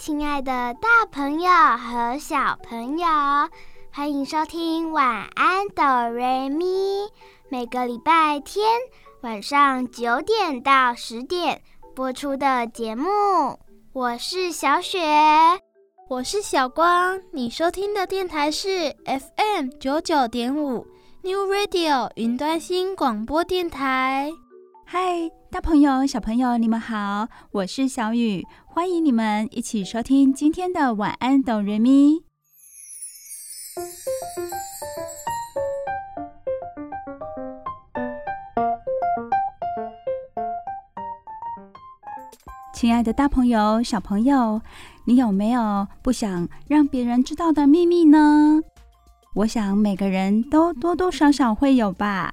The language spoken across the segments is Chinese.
亲爱的大朋友和小朋友，欢迎收听晚安哆瑞咪。每个礼拜天晚上九点到十点播出的节目。我是小雪，我是小光。你收听的电台是 FM 九九点五 New Radio 云端新广播电台。嗨，大朋友、小朋友，你们好，我是小雨，欢迎你们一起收听今天的晚安哆瑞咪。亲爱的，大朋友、小朋友，你有没有不想让别人知道的秘密呢？我想每个人都多多少少会有吧。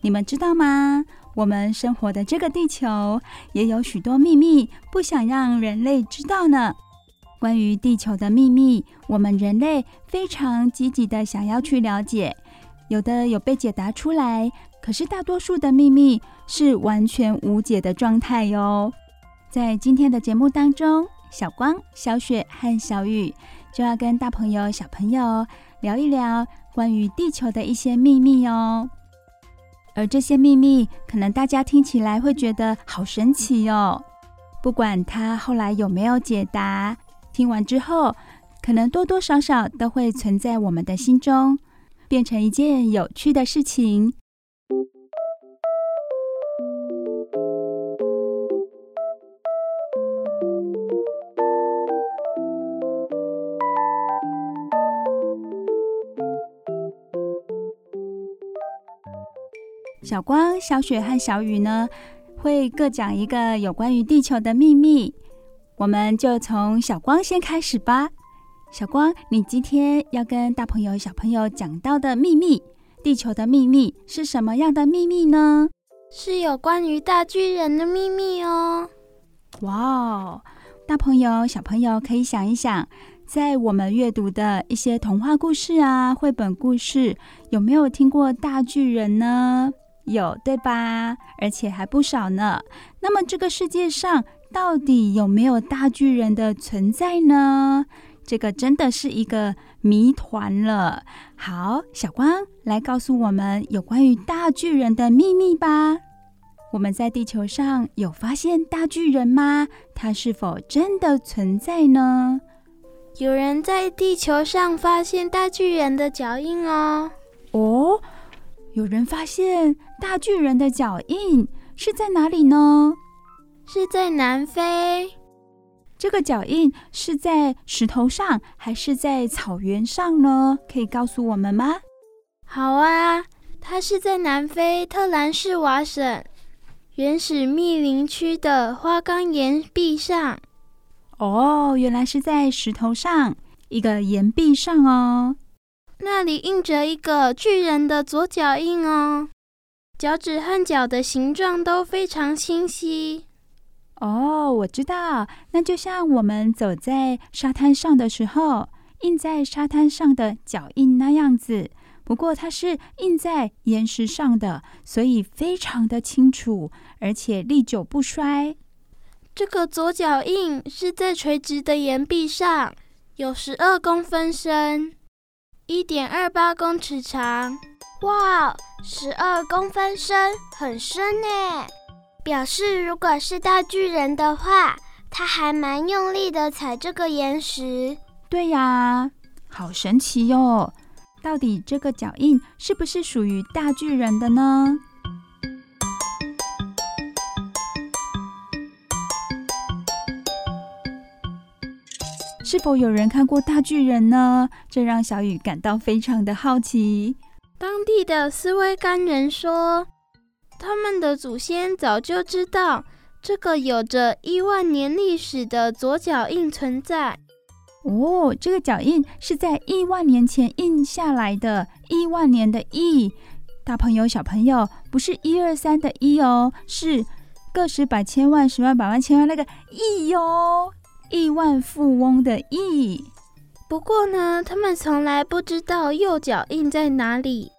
你们知道吗？我们生活的这个地球也有许多秘密，不想让人类知道呢。关于地球的秘密，我们人类非常积极的想要去了解，有的有被解答出来，可是大多数的秘密是完全无解的状态哟。在今天的节目当中，小光、小雪和小雨就要跟大朋友、小朋友聊一聊关于地球的一些秘密哦。而这些秘密，可能大家听起来会觉得好神奇哦。不管他后来有没有解答，听完之后，可能多多少少都会存在我们的心中，变成一件有趣的事情。小光、小雪和小雨呢，会各讲一个有关于地球的秘密。我们就从小光先开始吧。小光，你今天要跟大朋友、小朋友讲到的秘密，地球的秘密是什么样的秘密呢？是有关于大巨人的秘密哦。哇哦，大朋友、小朋友可以想一想，在我们阅读的一些童话故事啊、绘本故事，有没有听过大巨人呢？有，对吧？而且还不少呢。那么这个世界上到底有没有大巨人的存在呢？这个真的是一个谜团了。好，小光来告诉我们有关于大巨人的秘密吧。我们在地球上有发现大巨人吗？它是否真的存在呢？有人在地球上发现大巨人的脚印哦。哦。有人发现大巨人的脚印是在哪里呢？是在南非。这个脚印是在石头上还是在草原上呢？可以告诉我们吗？好啊，它是在南非特兰士瓦省原始密林区的花岗岩壁上。哦，原来是在石头上，一个岩壁上哦。那里印着一个巨人的左脚印哦，脚趾和脚的形状都非常清晰。哦，我知道，那就像我们走在沙滩上的时候，印在沙滩上的脚印那样子。不过它是印在岩石上的，所以非常的清楚，而且历久不衰。这个左脚印是在垂直的岩壁上，有十二公分深。一点二八公尺长，哇，十二公分深，很深呢。表示如果是大巨人的话，他还蛮用力的踩这个岩石。对呀，好神奇哟！到底这个脚印是不是属于大巨人的呢？是否有人看过大巨人呢？这让小雨感到非常的好奇。当地的斯威甘人说，他们的祖先早就知道这个有着亿万年历史的左脚印存在。哦，这个脚印是在亿万年前印下来的，亿万年的亿。大朋友、小朋友，不是一二三的一哦，是个十百千万十万百万千万那个亿哟，亿万富翁的亿。不过呢，他们从来不知道右脚印在哪里。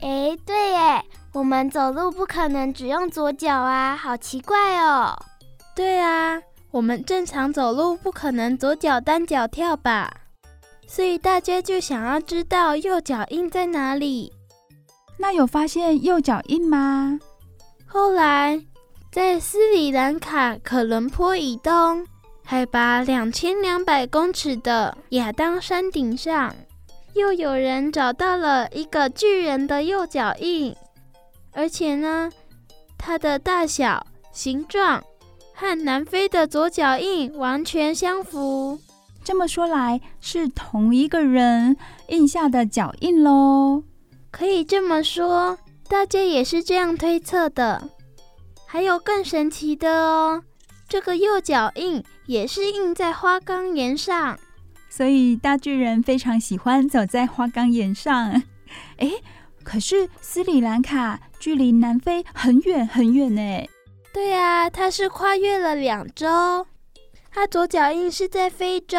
哎，对耶，我们走路不可能只用左脚啊，好奇怪哦。对啊，我们正常走路不可能左脚单脚跳吧？所以大家就想要知道右脚印在哪里。那有发现右脚印吗？后来，在斯里兰卡可伦坡以东，海拔两千两百公尺的亚当山顶上，又有人找到了一个巨人的右脚印，而且呢，它的大小、形状和南非的左脚印完全相符。这么说来，是同一个人印下的脚印喽。可以这么说，大家也是这样推测的。还有更神奇的哦，这个右脚印也是印在花岗岩上，所以大巨人非常喜欢走在花岗岩上。哎，可是斯里兰卡距离南非很远很远呢。对啊，它是跨越了两洲。它左脚印是在非洲，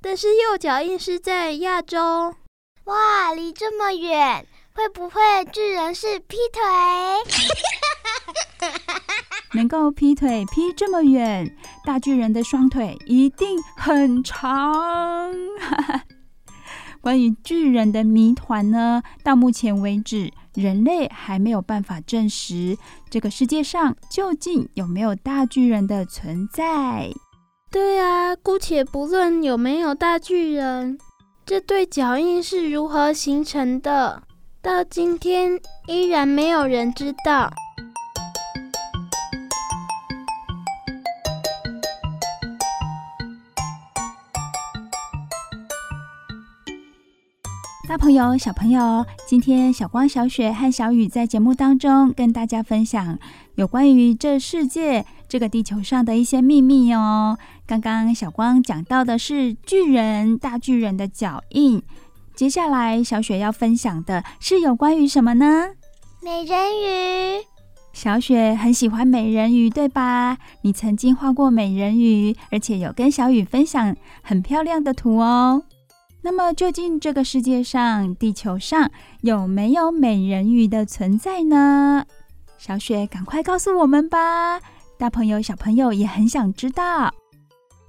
但是右脚印是在亚洲。哇，离这么远，会不会巨人是劈腿？能够劈腿劈这么远，大巨人的双腿一定很长。关于巨人的谜团呢，到目前为止，人类还没有办法证实这个世界上究竟有没有大巨人的存在。对啊，姑且不论有没有大巨人。这对脚印是如何形成的？到今天依然没有人知道。大朋友、小朋友，今天小光、小雪和小雨在节目当中跟大家分享有关于这世界、这个地球上的一些秘密哦。刚刚小光讲到的是巨人、大巨人的脚印，接下来小雪要分享的是有关于什么呢？美人鱼。小雪很喜欢美人鱼，对吧？你曾经画过美人鱼，而且有跟小雨分享很漂亮的图哦。那么，究竟这个世界上、地球上有没有美人鱼的存在呢？小雪，赶快告诉我们吧！大朋友、小朋友也很想知道。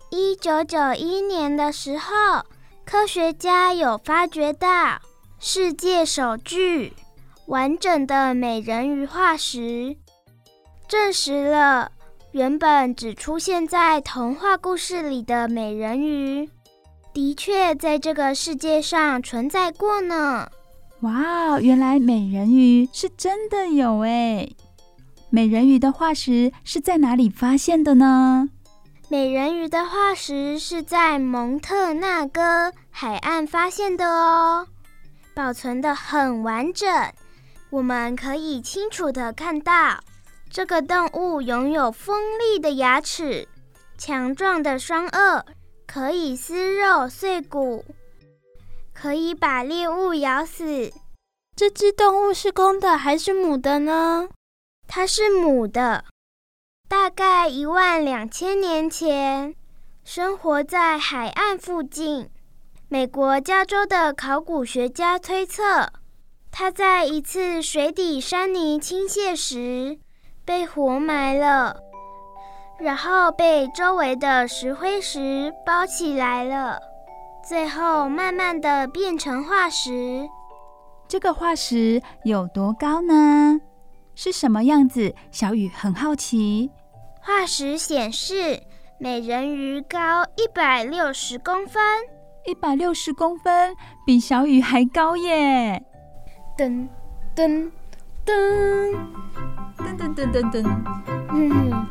一九九一年的时候，科学家有发掘到世界首具完整的美人鱼化石，证实了原本只出现在童话故事里的美人鱼。的确，在这个世界上存在过呢。哇，原来美人鱼是真的有哎！美人鱼的化石是在哪里发现的呢？美人鱼的化石是在蒙特纳哥海岸发现的哦，保存的很完整。我们可以清楚的看到，这个动物拥有锋利的牙齿，强壮的双颚。可以撕肉碎骨，可以把猎物咬死。这只动物是公的还是母的呢？它是母的，大概一万两千年前，生活在海岸附近。美国加州的考古学家推测，他在一次水底山泥倾泻时被活埋了。然后被周围的石灰石包起来了，最后慢慢的变成化石。这个化石有多高呢？是什么样子？小雨很好奇。化石显示，美人鱼高一百六十公分，一百六十公分，比小雨还高耶！噔噔噔噔噔噔噔噔，嗯。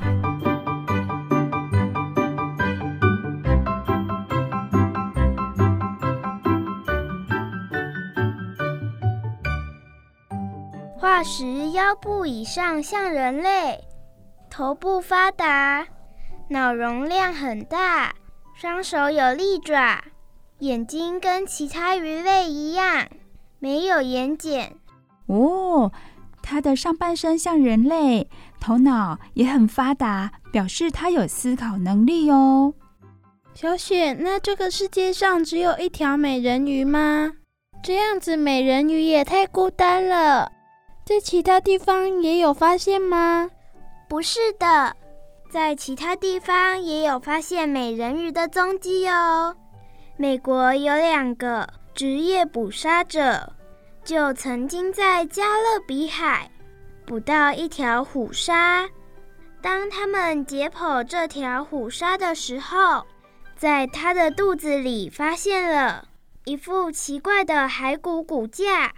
化石腰部以上像人类，头部发达，脑容量很大，双手有利爪，眼睛跟其他鱼类一样，没有眼睑。哦，它的上半身像人类，头脑也很发达，表示它有思考能力哦。小雪，那这个世界上只有一条美人鱼吗？这样子美人鱼也太孤单了。在其他地方也有发现吗？不是的，在其他地方也有发现美人鱼的踪迹哦。美国有两个职业捕杀者，就曾经在加勒比海捕到一条虎鲨。当他们解剖这条虎鲨的时候，在它的肚子里发现了一副奇怪的骸骨骨架，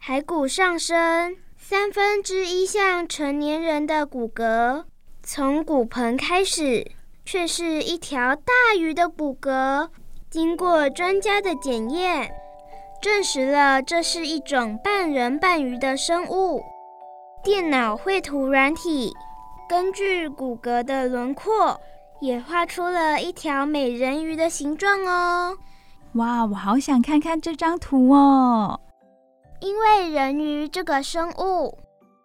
骸骨上身。三分之一像成年人的骨骼，从骨盆开始，却是一条大鱼的骨骼。经过专家的检验，证实了这是一种半人半鱼的生物。电脑绘图软体根据骨骼的轮廓，也画出了一条美人鱼的形状哦。哇，我好想看看这张图哦。因为人鱼这个生物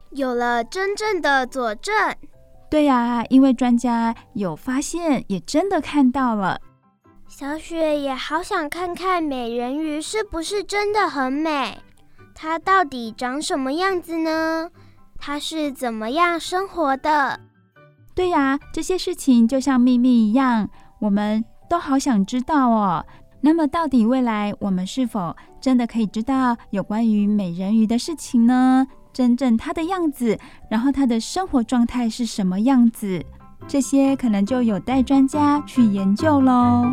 有了真正的佐证，对呀，因为专家有发现，也真的看到了。小雪也好想看看美人鱼是不是真的很美，它到底长什么样子呢？它是怎么样生活的？对呀，这些事情就像秘密一样，我们都好想知道哦。那么，到底未来我们是否真的可以知道有关于美人鱼的事情呢？真正它的样子，然后它的生活状态是什么样子？这些可能就有待专家去研究喽。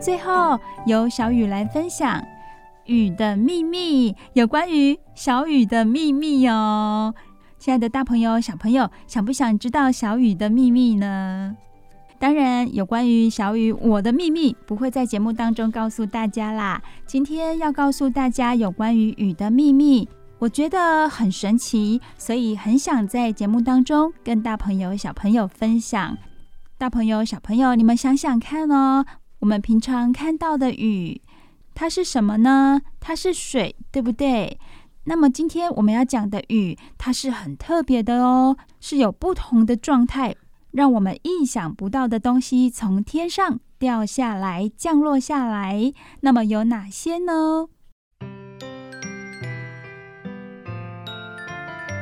最后，由小雨来分享。雨的秘密，有关于小雨的秘密哦。亲爱的大朋友、小朋友，想不想知道小雨的秘密呢？当然，有关于小雨我的秘密，不会在节目当中告诉大家啦。今天要告诉大家有关于雨的秘密，我觉得很神奇，所以很想在节目当中跟大朋友、小朋友分享。大朋友、小朋友，你们想想看哦，我们平常看到的雨。它是什么呢？它是水，对不对？那么今天我们要讲的雨，它是很特别的哦，是有不同的状态，让我们意想不到的东西从天上掉下来、降落下来。那么有哪些呢？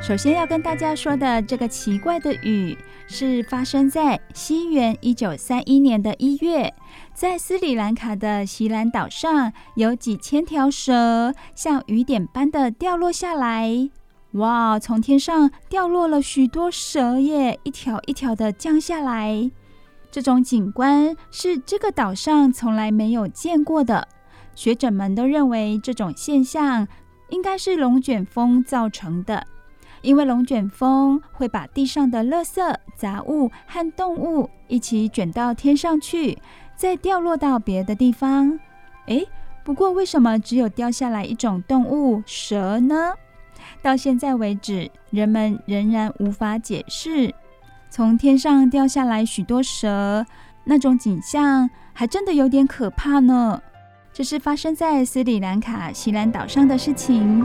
首先要跟大家说的这个奇怪的雨，是发生在西元一九三一年的一月，在斯里兰卡的锡兰岛上，有几千条蛇像雨点般的掉落下来。哇，从天上掉落了许多蛇耶，一条一条的降下来。这种景观是这个岛上从来没有见过的。学者们都认为这种现象应该是龙卷风造成的。因为龙卷风会把地上的垃圾、杂物和动物一起卷到天上去，再掉落到别的地方。诶，不过为什么只有掉下来一种动物蛇呢？到现在为止，人们仍然无法解释。从天上掉下来许多蛇，那种景象还真的有点可怕呢。这是发生在斯里兰卡锡兰岛上的事情。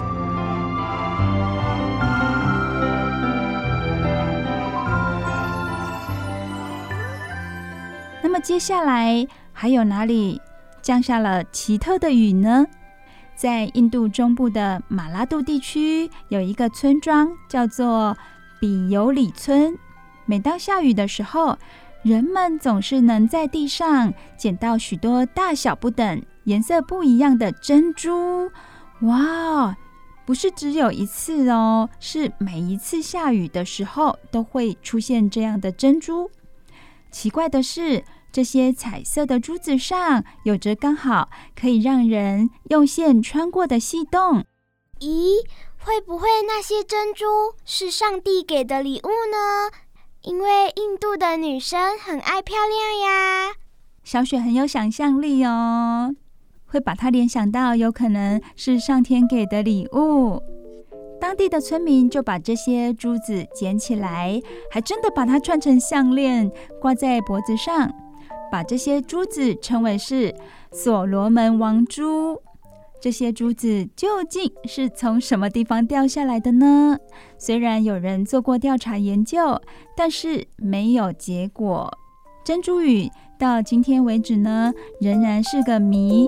那么接下来还有哪里降下了奇特的雨呢？在印度中部的马拉杜地区，有一个村庄叫做比尤里村。每当下雨的时候，人们总是能在地上捡到许多大小不等、颜色不一样的珍珠。哇，不是只有一次哦，是每一次下雨的时候都会出现这样的珍珠。奇怪的是，这些彩色的珠子上有着刚好可以让人用线穿过的细洞。咦，会不会那些珍珠是上帝给的礼物呢？因为印度的女生很爱漂亮呀。小雪很有想象力哦，会把它联想到有可能是上天给的礼物。当地的村民就把这些珠子捡起来，还真的把它串成项链挂在脖子上，把这些珠子称为是所罗门王珠。这些珠子究竟是从什么地方掉下来的呢？虽然有人做过调查研究，但是没有结果。珍珠雨到今天为止呢，仍然是个谜。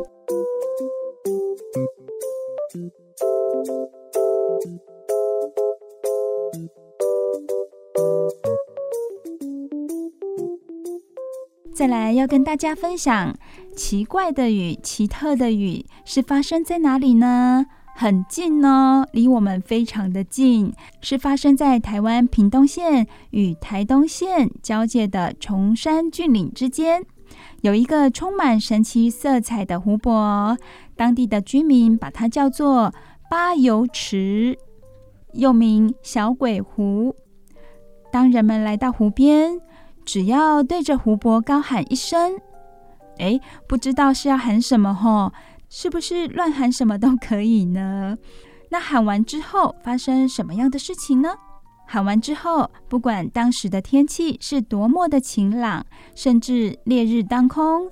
再来要跟大家分享奇怪的雨、奇特的雨是发生在哪里呢？很近哦，离我们非常的近，是发生在台湾屏东县与台东县交界的崇山峻岭之间，有一个充满神奇色彩的湖泊，当地的居民把它叫做八油池，又名小鬼湖。当人们来到湖边，只要对着湖泊高喊一声，哎，不知道是要喊什么吼。是不是乱喊什么都可以呢？那喊完之后发生什么样的事情呢？喊完之后，不管当时的天气是多么的晴朗，甚至烈日当空，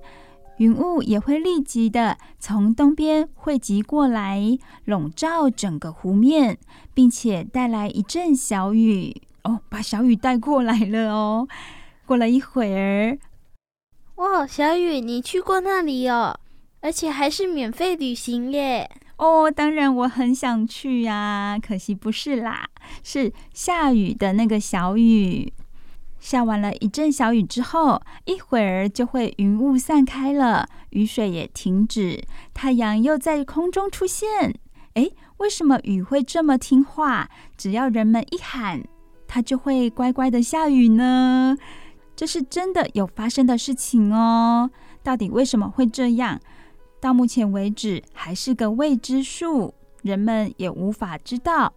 云雾也会立即的从东边汇集过来，笼罩整个湖面，并且带来一阵小雨。哦，把小雨带过来了哦。过了一会儿，哇，小雨，你去过那里哦？而且还是免费旅行耶！哦，当然我很想去呀，可惜不是啦，是下雨的那个小雨。下完了一阵小雨之后，一会儿就会云雾散开了，雨水也停止，太阳又在空中出现。诶，为什么雨会这么听话？只要人们一喊，它就会乖乖的下雨呢？这是真的有发生的事情哦。到底为什么会这样？到目前为止还是个未知数，人们也无法知道。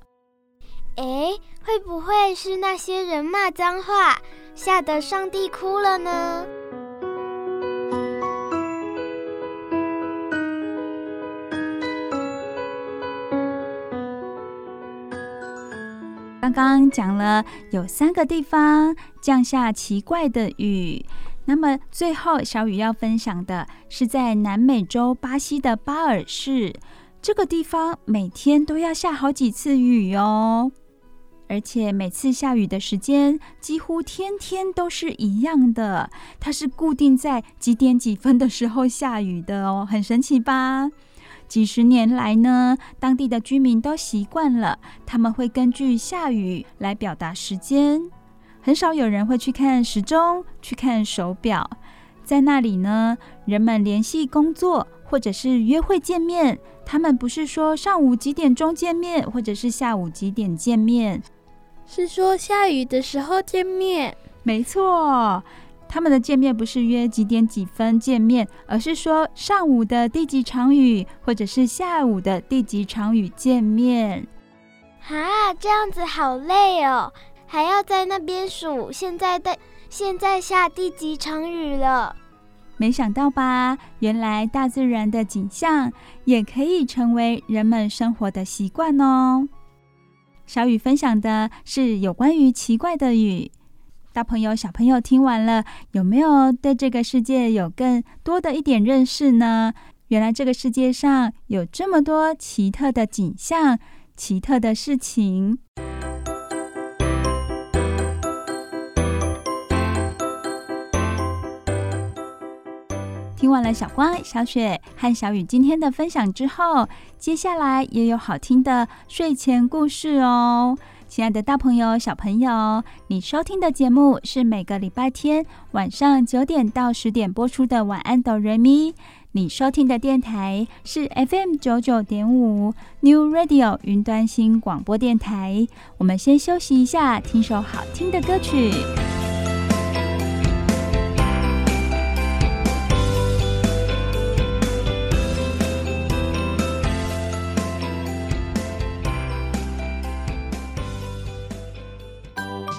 诶，会不会是那些人骂脏话，吓得上帝哭了呢？刚刚讲了有三个地方降下奇怪的雨。那么最后，小雨要分享的是在南美洲巴西的巴尔市这个地方，每天都要下好几次雨哦，而且每次下雨的时间几乎天天都是一样的，它是固定在几点几分的时候下雨的哦，很神奇吧？几十年来呢，当地的居民都习惯了，他们会根据下雨来表达时间。很少有人会去看时钟，去看手表。在那里呢，人们联系工作或者是约会见面，他们不是说上午几点钟见面，或者是下午几点见面，是说下雨的时候见面。没错，他们的见面不是约几点几分见面，而是说上午的第几场雨，或者是下午的第几场雨见面。啊，这样子好累哦。还要在那边数，现在的现在下第几场雨了？没想到吧？原来大自然的景象也可以成为人们生活的习惯哦。小雨分享的是有关于奇怪的雨，大朋友小朋友听完了，有没有对这个世界有更多的一点认识呢？原来这个世界上有这么多奇特的景象，奇特的事情。听完了小光、小雪和小雨今天的分享之后，接下来也有好听的睡前故事哦。亲爱的大朋友、小朋友，你收听的节目是每个礼拜天晚上九点到十点播出的晚安哆瑞咪。你收听的电台是 FM 九九点五 New Radio 云端新广播电台。我们先休息一下，听首好听的歌曲。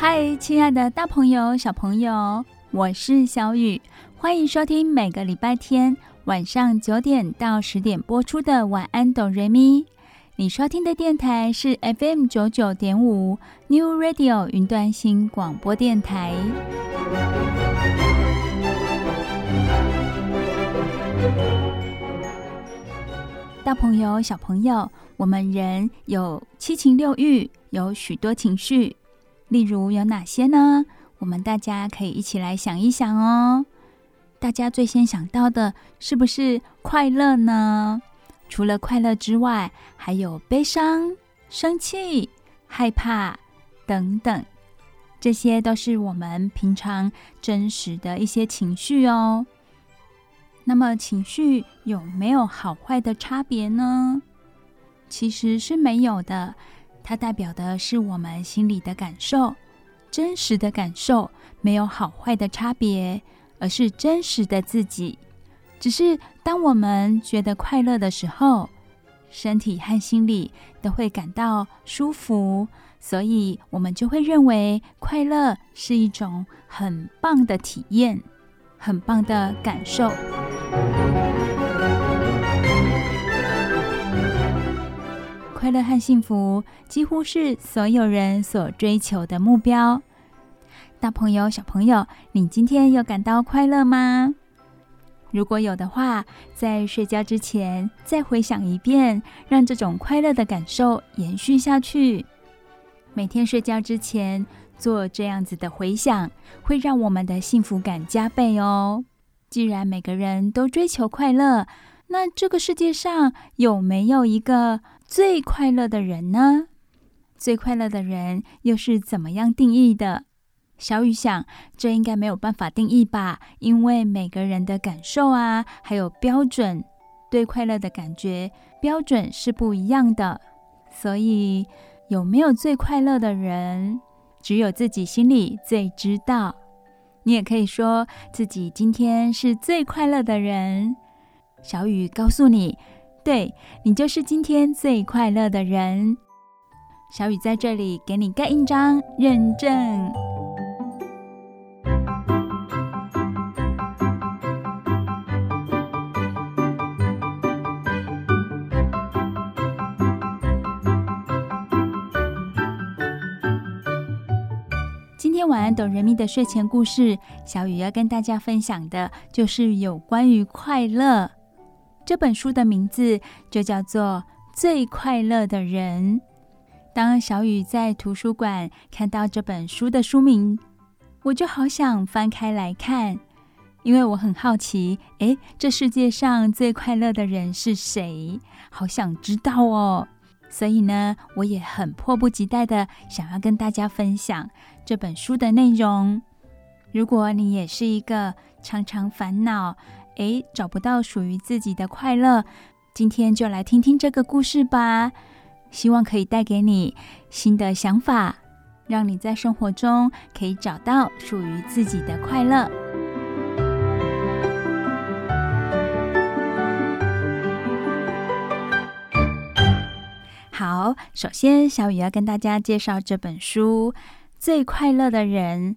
嗨，亲爱的大朋友、小朋友，我是小雨。欢迎收听每个礼拜天晚上九点到十点播出的《晚安，哆瑞咪》。你收听的电台是 FM 九九点五 New Radio 云端新广播电台。大朋友、小朋友，我们人有七情六欲，有许多情绪，例如有哪些呢？我们大家可以一起来想一想哦。大家最先想到的是不是快乐呢？除了快乐之外，还有悲伤、生气、害怕等等，这些都是我们平常真实的一些情绪哦。那么，情绪有没有好坏的差别呢？其实是没有的，它代表的是我们心里的感受，真实的感受，没有好坏的差别。而是真实的自己，只是当我们觉得快乐的时候，身体和心里都会感到舒服，所以我们就会认为快乐是一种很棒的体验，很棒的感受。快乐和幸福几乎是所有人所追求的目标。大朋友、小朋友，你今天有感到快乐吗？如果有的话，在睡觉之前再回想一遍，让这种快乐的感受延续下去。每天睡觉之前做这样子的回想，会让我们的幸福感加倍哦。既然每个人都追求快乐，那这个世界上有没有一个最快乐的人呢？最快乐的人又是怎么样定义的？小雨想，这应该没有办法定义吧，因为每个人的感受啊，还有标准，对快乐的感觉标准是不一样的。所以，有没有最快乐的人，只有自己心里最知道。你也可以说自己今天是最快乐的人。小雨告诉你，对，你就是今天最快乐的人。小雨在这里给你盖印章认证。今天晚安，懂人民的睡前故事，小雨要跟大家分享的，就是有关于快乐。这本书的名字就叫做《最快乐的人》。当小雨在图书馆看到这本书的书名，我就好想翻开来看，因为我很好奇，诶，这世界上最快乐的人是谁？好想知道哦。所以呢，我也很迫不及待的想要跟大家分享这本书的内容。如果你也是一个常常烦恼，诶，找不到属于自己的快乐，今天就来听听这个故事吧。希望可以带给你新的想法，让你在生活中可以找到属于自己的快乐。好，首先小雨要跟大家介绍这本书《最快乐的人》，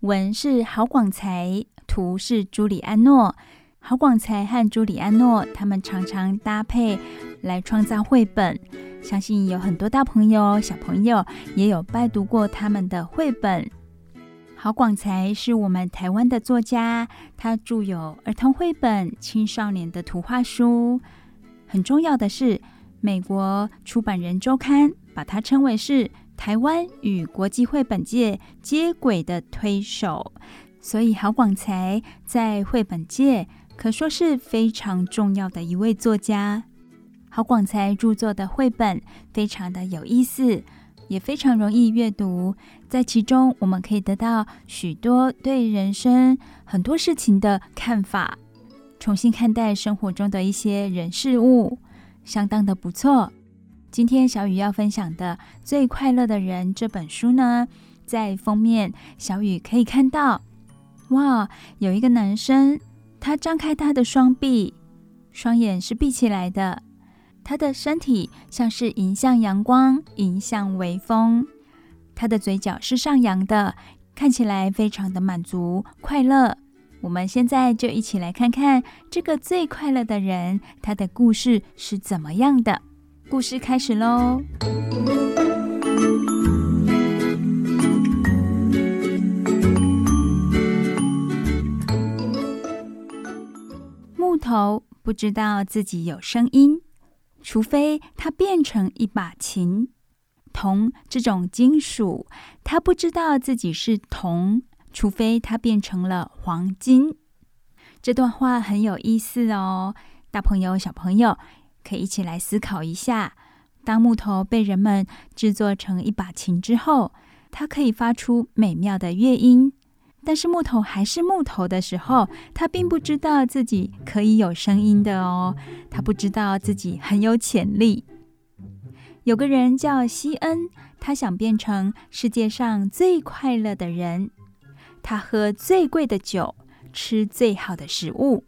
文是郝广才，图是朱里安诺。郝广才和朱里安诺他们常常搭配来创造绘本，相信有很多大朋友、小朋友也有拜读过他们的绘本。郝广才是我们台湾的作家，他著有儿童绘本、青少年的图画书。很重要的是，美国出版人周刊把他称为是台湾与国际绘本界接轨的推手，所以郝广才在绘本界可说是非常重要的一位作家。郝广才著作的绘本非常的有意思，也非常容易阅读，在其中我们可以得到许多对人生很多事情的看法，重新看待生活中的一些人事物，相当的不错。今天小雨要分享的《最快乐的人》这本书呢，在封面小雨可以看到，哇，有一个男生，他张开他的双臂，双眼是闭起来的，他的身体像是迎向阳光，迎向微风，他的嘴角是上扬的，看起来非常的满足快乐。我们现在就一起来看看这个最快乐的人，他的故事是怎么样的。故事开始喽！头不知道自己有声音，除非它变成一把琴。铜这种金属，它不知道自己是铜，除非它变成了黄金。这段话很有意思哦，大朋友、小朋友。可以一起来思考一下：当木头被人们制作成一把琴之后，它可以发出美妙的乐音。但是木头还是木头的时候，他并不知道自己可以有声音的哦。他不知道自己很有潜力。有个人叫西恩，他想变成世界上最快乐的人。他喝最贵的酒，吃最好的食物，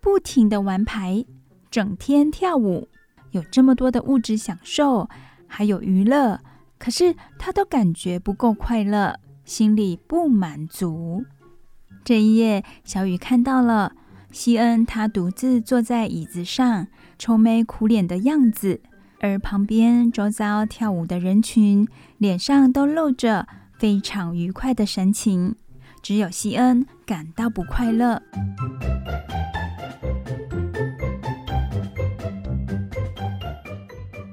不停的玩牌。整天跳舞，有这么多的物质享受，还有娱乐，可是他都感觉不够快乐，心里不满足。这一夜，小雨看到了西恩，他独自坐在椅子上，愁眉苦脸的样子，而旁边周遭跳舞的人群脸上都露着非常愉快的神情，只有西恩感到不快乐。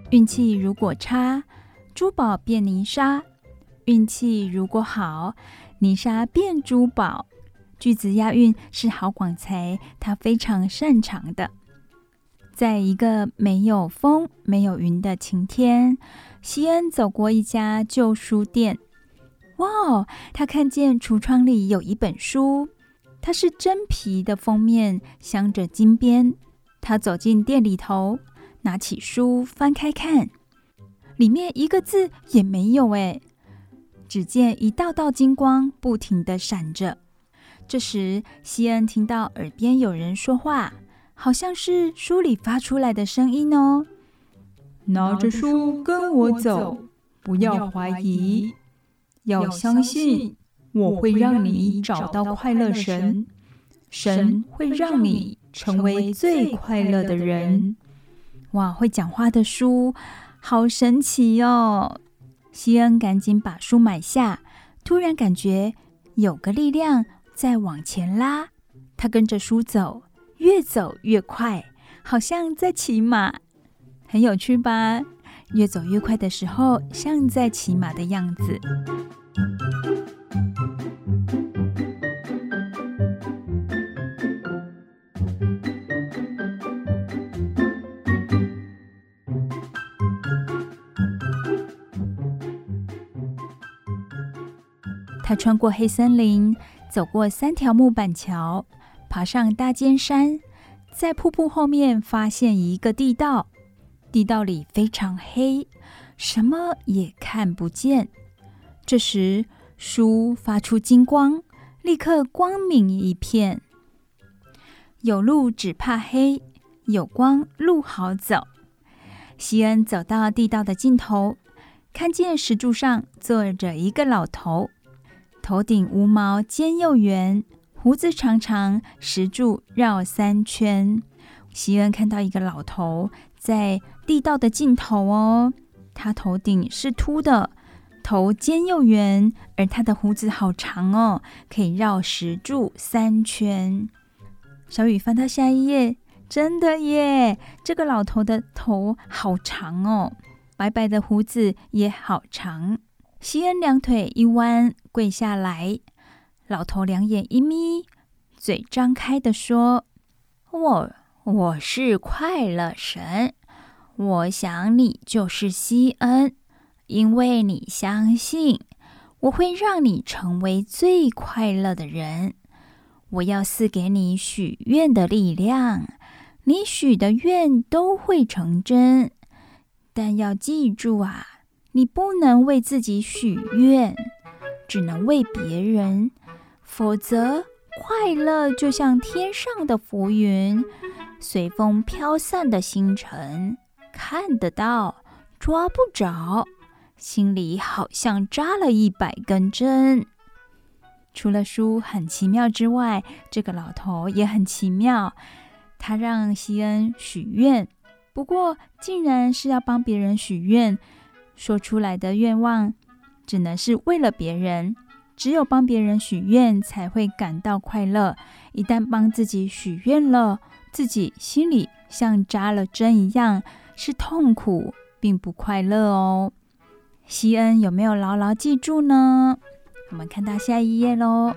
运气如果差，珠宝变泥沙；运气如果好，泥沙变珠宝。句子押韵是郝广才，他非常擅长的。在一个没有风、没有云的晴天，西恩走过一家旧书店。哇哦，他看见橱窗里有一本书，它是真皮的封面，镶着金边。他走进店里头。拿起书翻开看，里面一个字也没有哎。只见一道道金光不停地闪着。这时，西恩听到耳边有人说话，好像是书里发出来的声音哦。拿着书跟我走，不要怀疑，要相信我会让你找到快乐神，神会让你成为最快乐的人。哇，会讲话的书，好神奇哦！西恩赶紧把书买下，突然感觉有个力量在往前拉，他跟着书走，越走越快，好像在骑马，很有趣吧？越走越快的时候，像在骑马的样子。他穿过黑森林，走过三条木板桥，爬上大尖山，在瀑布后面发现一个地道。地道里非常黑，什么也看不见。这时，书发出金光，立刻光明一片。有路只怕黑，有光路好走。西恩走到地道的尽头，看见石柱上坐着一个老头。头顶无毛，肩又圆，胡子长长，石柱绕三圈。西恩看到一个老头在地道的尽头哦，他头顶是秃的，头尖又圆，而他的胡子好长哦，可以绕石柱三圈。小雨翻到下一页，真的耶，这个老头的头好长哦，白白的胡子也好长。西恩两腿一弯，跪下来。老头两眼一眯，嘴张开的说：“我我是快乐神，我想你就是西恩，因为你相信我会让你成为最快乐的人。我要赐给你许愿的力量，你许的愿都会成真。但要记住啊，你不能为自己许愿，只能为别人，否则快乐就像天上的浮云，随风飘散的星辰，看得到，抓不着，心里好像扎了一百根针。除了书很奇妙之外，这个老头也很奇妙。他让希恩许愿，不过竟然是要帮别人许愿，说出来的愿望只能是为了别人。只有帮别人许愿才会感到快乐。一旦帮自己许愿了，自己心里像扎了针一样，是痛苦，并不快乐哦。希恩有没有牢牢记住呢？我们看到下一页喽。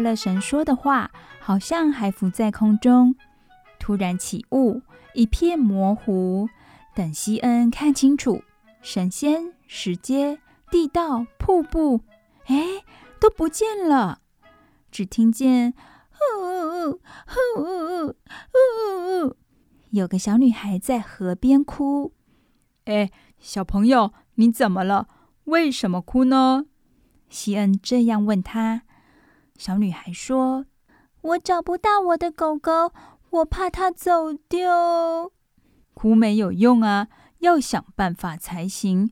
快乐神说的话好像还浮在空中，突然起雾，一片模糊。等希恩看清楚，神仙、石阶、地道、瀑布，哎，都不见了，只听见。呜呜呜呜呜！有个小女孩在河边哭。哎，小朋友，你怎么了？为什么哭呢？希恩这样问她。小女孩说：“我找不到我的狗狗，我怕它走丢。”哭没有用啊，要想办法才行。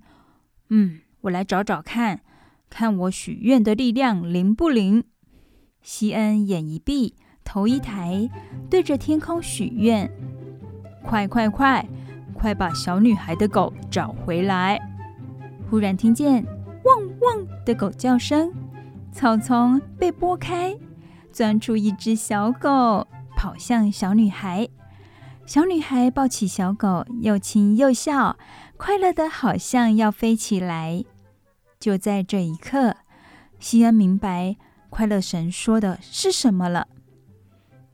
嗯，我来找找看，看我许愿的力量灵不灵。西恩眼一闭，头一抬，对着天空许愿：“快快快，快把小女孩的狗找回来！”忽然听见“汪汪”的狗叫声，草丛被拨开，钻出一只小狗，跑向小女孩。小女孩抱起小狗，又亲又笑，快乐的好像要飞起来。就在这一刻，西恩明白。快乐神说的是什么了？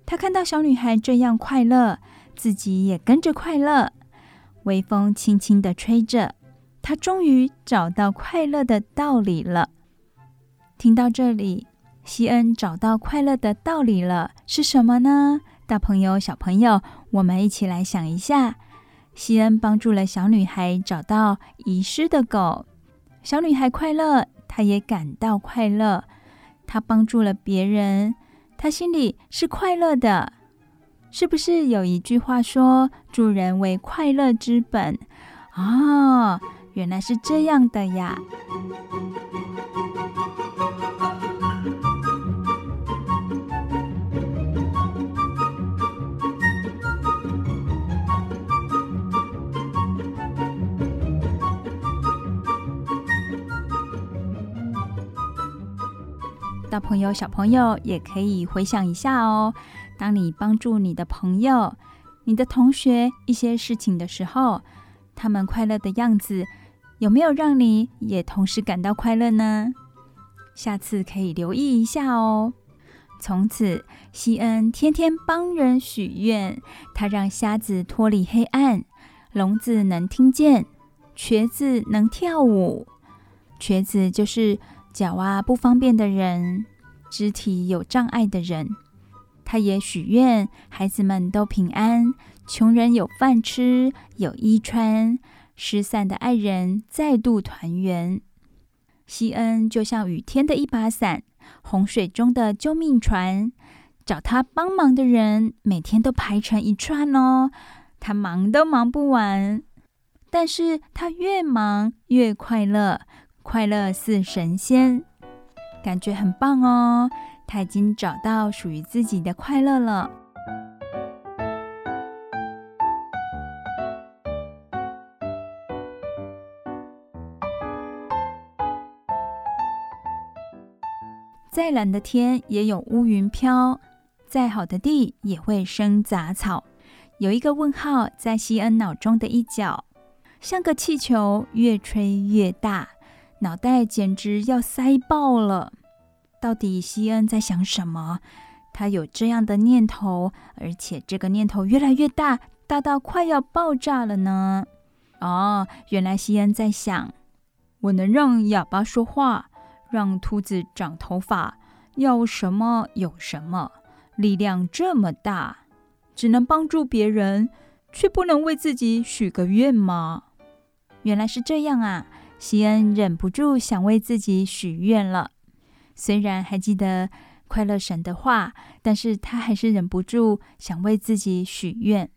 他看到小女孩这样快乐，自己也跟着快乐。微风轻轻地吹着，他终于找到快乐的道理了。听到这里，西恩找到快乐的道理了，是什么呢？大朋友、小朋友，我们一起来想一下。西恩帮助了小女孩找到遗失的狗，小女孩快乐，她也感到快乐。她帮助了别人，她心里是快乐的，是不是有一句话说“助人为快乐之本”？哦，原来是这样的呀。大朋友、小朋友也可以回想一下哦。当你帮助你的朋友、你的同学一些事情的时候，他们快乐的样子，有没有让你也同时感到快乐呢？下次可以留意一下哦。从此，西恩天天帮人许愿，他让瞎子脱离黑暗，聋子能听见，瘸子能跳舞。瘸子就是。脚啊不方便的人，肢体有障碍的人，他也许愿孩子们都平安，穷人有饭吃，有衣穿，失散的爱人再度团圆。西恩就像雨天的一把伞，洪水中的救命船，找他帮忙的人每天都排成一串哦，他忙都忙不完，但是他越忙越快乐。快乐似神仙，感觉很棒哦！他已经找到属于自己的快乐了。再蓝的天也有乌云飘，再好的地也会生杂草。有一个问号在西恩脑中的一角，像个气球，越吹越大。脑袋简直要塞爆了！到底西恩在想什么？他有这样的念头，而且这个念头越来越大，大到快要爆炸了呢？哦，原来西恩在想：我能让哑巴说话，让秃子长头发，要什么有什么，力量这么大，只能帮助别人，却不能为自己许个愿吗？原来是这样啊！西恩忍不住想为自己许愿了。虽然还记得快乐神的话，但是他还是忍不住想为自己许愿。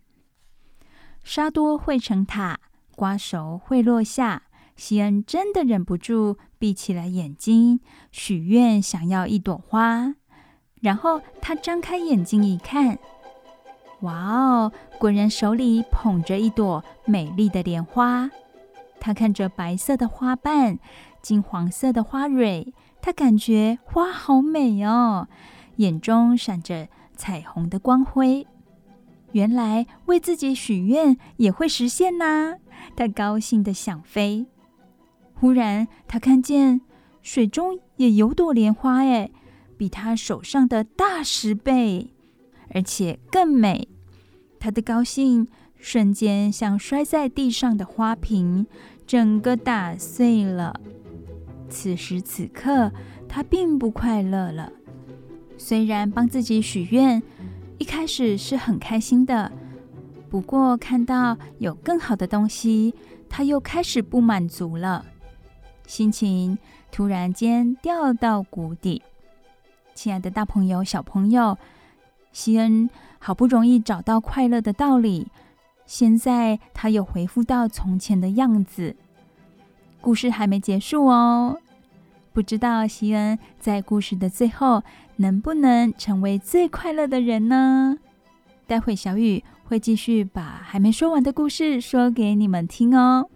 沙多会成塔，瓜熟会落下。希恩真的忍不住闭起了眼睛，许愿想要一朵花。然后他张开眼睛一看，哇哦，果然手里捧着一朵美丽的莲花。他看着白色的花瓣，金黄色的花蕊。他感觉花好美哦，眼中闪着彩虹的光辉。原来为自己许愿也会实现呐！他高兴的想飞。忽然，他看见水中也有朵莲花，哎，比他手上的大十倍，而且更美。他的高兴瞬间像摔在地上的花瓶，整个打碎了。此时此刻，他并不快乐了。虽然帮自己许愿，一开始是很开心的，不过看到有更好的东西，他又开始不满足了，心情突然间掉到谷底。亲爱的大朋友、小朋友，希恩好不容易找到快乐的道理，现在他又恢复到从前的样子。故事还没结束哦，不知道希恩在故事的最后能不能成为最快乐的人呢？待会小雨会继续把还没说完的故事说给你们听哦。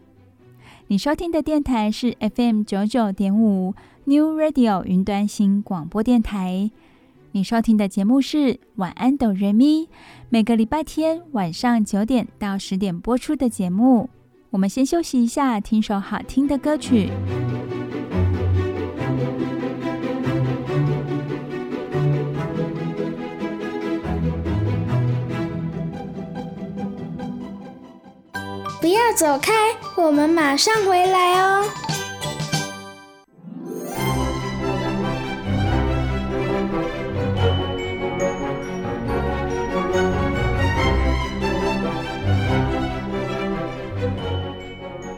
你收听的电台是 FM 九九点五 New Radio 云端新广播电台。你收听的节目是晚安哆瑞咪，每个礼拜天晚上九点到十点播出的节目。我们先休息一下，听首好听的歌曲。不要走开，我们马上回来哦。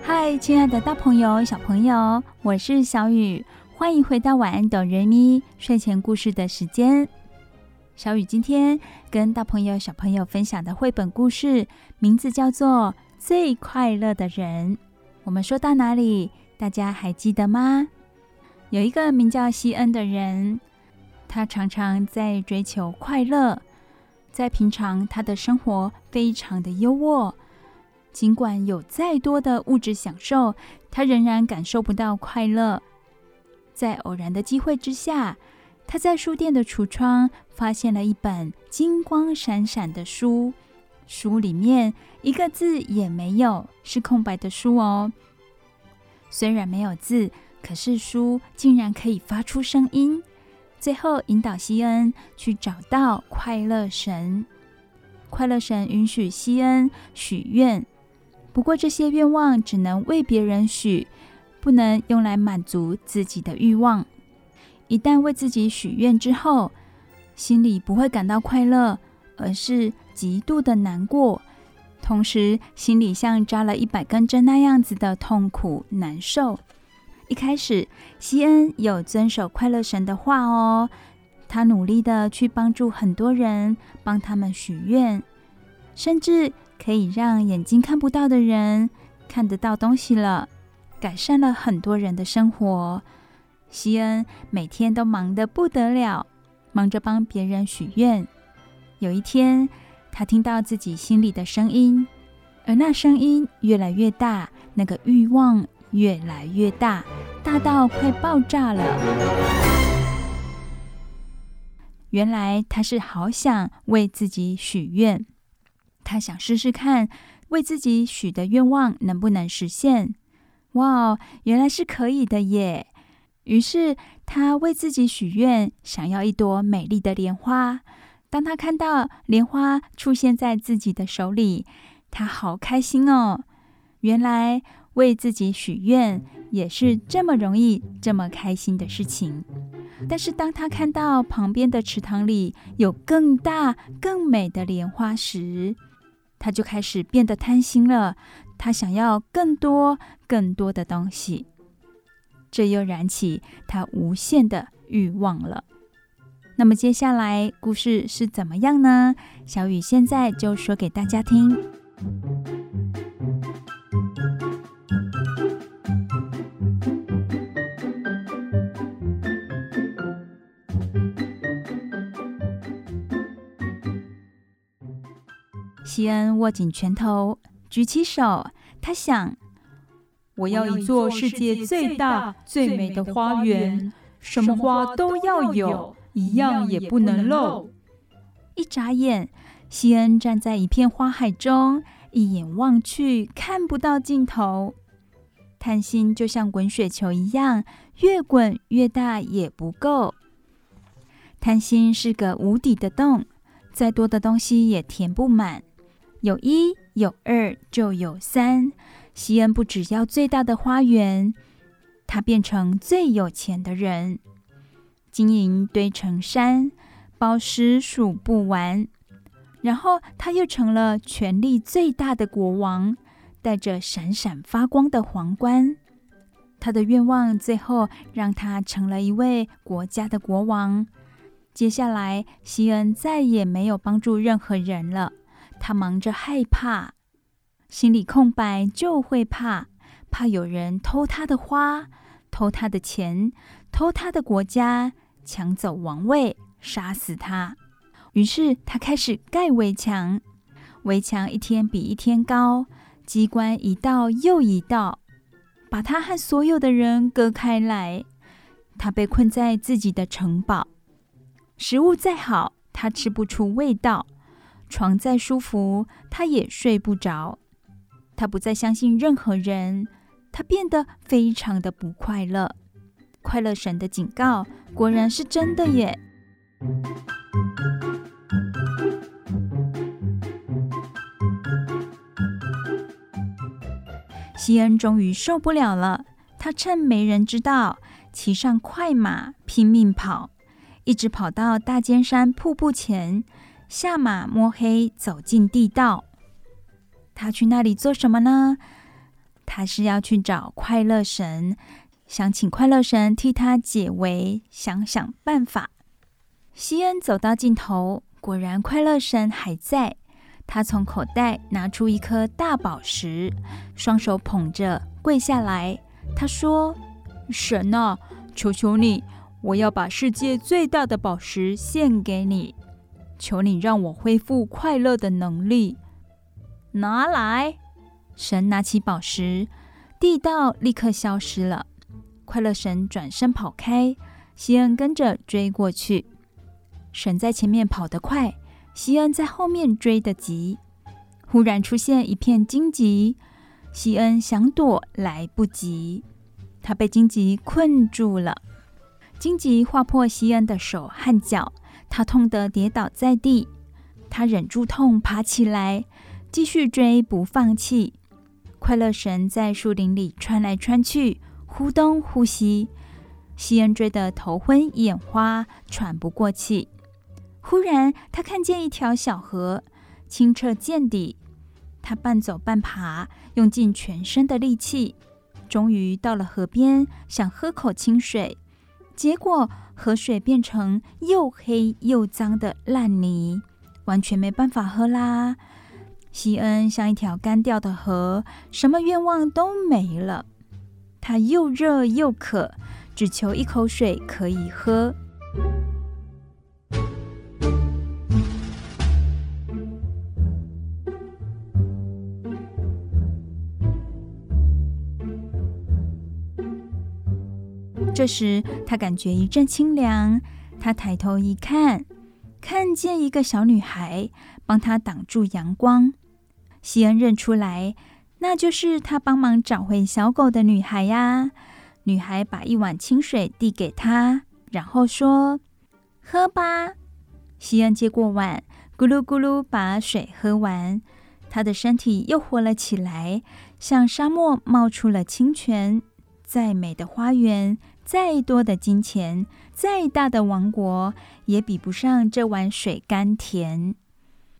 嗨亲爱的大朋友、小朋友，我是小雨，欢迎回到晚安哆瑞咪睡前故事的时间。小雨今天跟大朋友、小朋友分享的绘本故事，名字叫做《最快乐的人》。我们说到哪里？大家还记得吗？有一个名叫西恩的人，他常常在追求快乐，在平常他的生活非常的优渥。尽管有再多的物质享受，他仍然感受不到快乐。在偶然的机会之下，他在书店的橱窗发现了一本金光闪闪的书，书里面一个字也没有，是空白的书哦。虽然没有字，可是书竟然可以发出声音，最后引导西恩去找到快乐神。快乐神允许西恩许愿。不过这些愿望只能为别人许，不能用来满足自己的欲望。一旦为自己许愿之后，心里不会感到快乐，而是极度的难过，同时心里像扎了一百根针那样子的痛苦难受。一开始，西恩有遵守快乐神的话哦，他努力的去帮助很多人，帮他们许愿，甚至。可以让眼睛看不到的人看得到东西了，改善了很多人的生活。西恩每天都忙得不得了，忙着帮别人许愿。有一天，他听到自己心里的声音，而那声音越来越大，那个欲望越来越大，大到快爆炸了。原来他是好想为自己许愿。他想试试看，为自己许的愿望能不能实现。哇哦，原来是可以的耶！于是他为自己许愿，想要一朵美丽的莲花。当他看到莲花出现在自己的手里，他好开心哦！原来为自己许愿也是这么容易、这么开心的事情。但是当他看到旁边的池塘里有更大、更美的莲花时，他就开始变得贪心了。他想要更多、更多的东西，这又燃起他无限的欲望了。那么接下来故事是怎么样呢？小雨现在就说给大家听。西恩握紧拳头，举起手，他想：“我要一座世界最大、最美的花园，什么花都要有，一样也不能漏。”一眨眼，西恩站在一片花海中，一眼望去，看不到尽头。贪心就像滚雪球一样，越滚越大也不够。贪心是个无底的洞，再多的东西也填不满。有一有二就有三，西恩不只要最大的花园，他变成最有钱的人，金银堆成山，宝石数不完。然后他又成了权力最大的国王，戴着闪闪发光的皇冠。他的愿望最后让他成了一位国家的国王。接下来，西恩再也没有帮助任何人了。他忙着害怕，心里空白就会怕，怕有人偷他的花，偷他的钱，偷他的国家，抢走王位，杀死他。于是他开始盖围墙，围墙一天比一天高，机关一道又一道，把他和所有的人隔开来。他被困在自己的城堡，食物再好，他吃不出味道。床再舒服，他也睡不着。他不再相信任何人，他变得非常的不快乐。快乐神的警告果然是真的耶！西恩终于受不了了，他趁没人知道，骑上快马拼命跑，一直跑到大尖山瀑布前。下马摸黑走进地道，他去那里做什么呢？他是要去找快乐神，想请快乐神替他解围，想想办法。西恩走到尽头，果然快乐神还在。他从口袋拿出一颗大宝石，双手捧着跪下来。他说：“神啊，求求你，我要把世界最大的宝石献给你。”求你让我恢复快乐的能力，拿来！神拿起宝石，地道立刻消失了。快乐神转身跑开，西恩跟着追过去。神在前面跑得快，西恩在后面追得急。忽然出现一片荆棘，西恩想躲来不及，他被荆棘困住了。荆棘划破西恩的手和脚。他痛得跌倒在地，他忍住痛爬起来，继续追不放弃。快乐神在树林里穿来穿去，忽东忽西，西恩追得头昏眼花，喘不过气。忽然，他看见一条小河，清澈见底。他半走半爬，用尽全身的力气，终于到了河边，想喝口清水，结果，河水变成又黑又脏的烂泥，完全没办法喝啦。西恩像一条干掉的河，什么愿望都没了。他又热又渴，只求一口水可以喝。这时，他感觉一阵清凉。他抬头一看，看见一个小女孩帮他挡住阳光。西恩认出来，那就是他帮忙找回小狗的女孩呀。女孩把一碗清水递给他，然后说：“喝吧。”西恩接过碗，咕噜咕噜把水喝完，他的身体又活了起来，像沙漠冒出了清泉。再美的花园，再多的金钱，再大的王国，也比不上这碗水甘甜。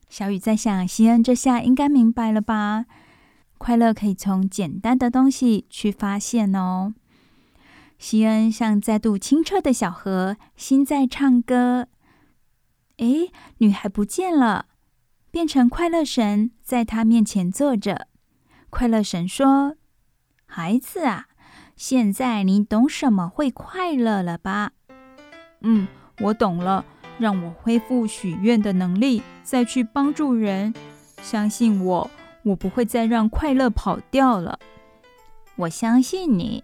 小雨在想，西恩这下应该明白了吧？快乐可以从简单的东西去发现哦。西恩像再度清澈的小河，心在唱歌。哎，女孩不见了，变成快乐神在她面前坐着。快乐神说：“孩子啊，现在你懂什么会快乐了吧？”“嗯，我懂了。让我恢复许愿的能力，再去帮助人。相信我，我不会再让快乐跑掉了。”“我相信你，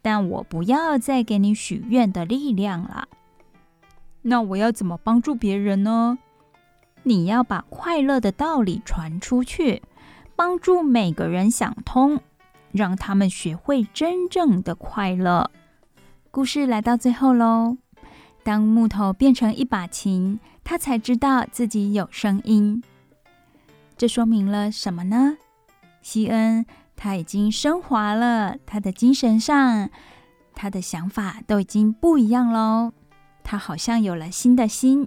但我不要再给你许愿的力量了。”那我要怎么帮助别人呢？你要把快乐的道理传出去，帮助每个人想通，让他们学会真正的快乐。故事来到最后喽，当木头变成一把琴，他才知道自己有声音。这说明了什么呢？西恩他已经升华了，他的精神上，他的想法都已经不一样喽。他好像有了新的心，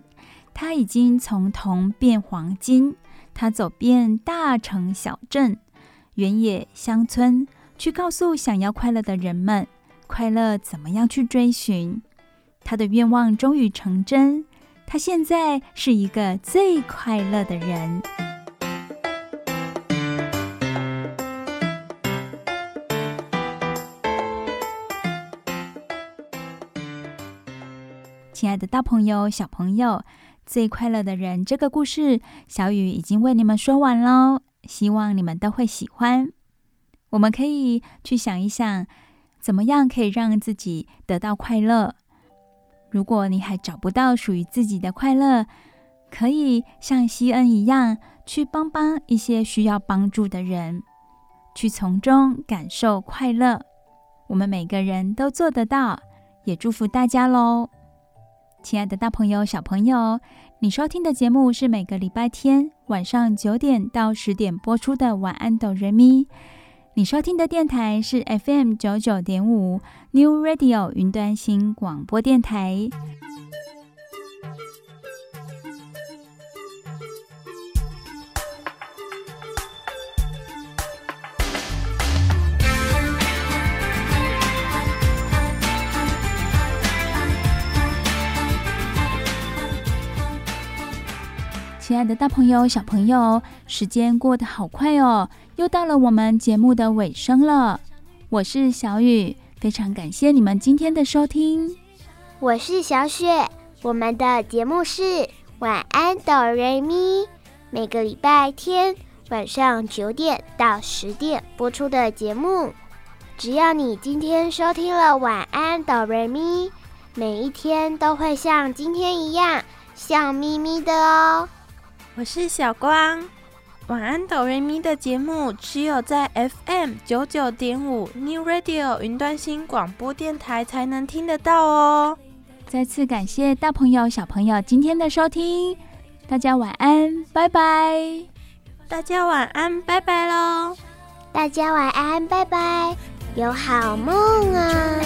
他已经从铜变黄金。他走遍大城小镇、原野乡村，去告诉想要快乐的人们，快乐怎么样去追寻。他的愿望终于成真，他现在是一个最快乐的人。亲爱的大朋友、小朋友，最快乐的人这个故事，小雨已经为你们说完喽。希望你们都会喜欢。我们可以去想一想，怎么样可以让自己得到快乐。如果你还找不到属于自己的快乐，可以像西恩一样，去帮帮一些需要帮助的人，去从中感受快乐。我们每个人都做得到，也祝福大家喽。亲爱的大朋友、小朋友，你收听的节目是每个礼拜天晚上九点到十点播出的《晚安，哆瑞咪》。你收听的电台是 FM 九九点五 New Radio 云端新广播电台。亲爱的大朋友、小朋友，时间过得好快哦，又到了我们节目的尾声了。我是小雨，非常感谢你们今天的收听。我是小雪，我们的节目是晚安哆瑞咪，每个礼拜天晚上九点到十点播出的节目。只要你今天收听了晚安哆瑞咪，每一天都会像今天一样笑眯眯的哦。我是小光，晚安哆瑞咪的节目只有在 FM 九九点五 New Radio 云端新广播电台才能听得到哦。再次感谢大朋友小朋友今天的收听，大家晚安，拜拜。大家晚安，拜拜喽。大家晚安，拜拜，有好梦啊。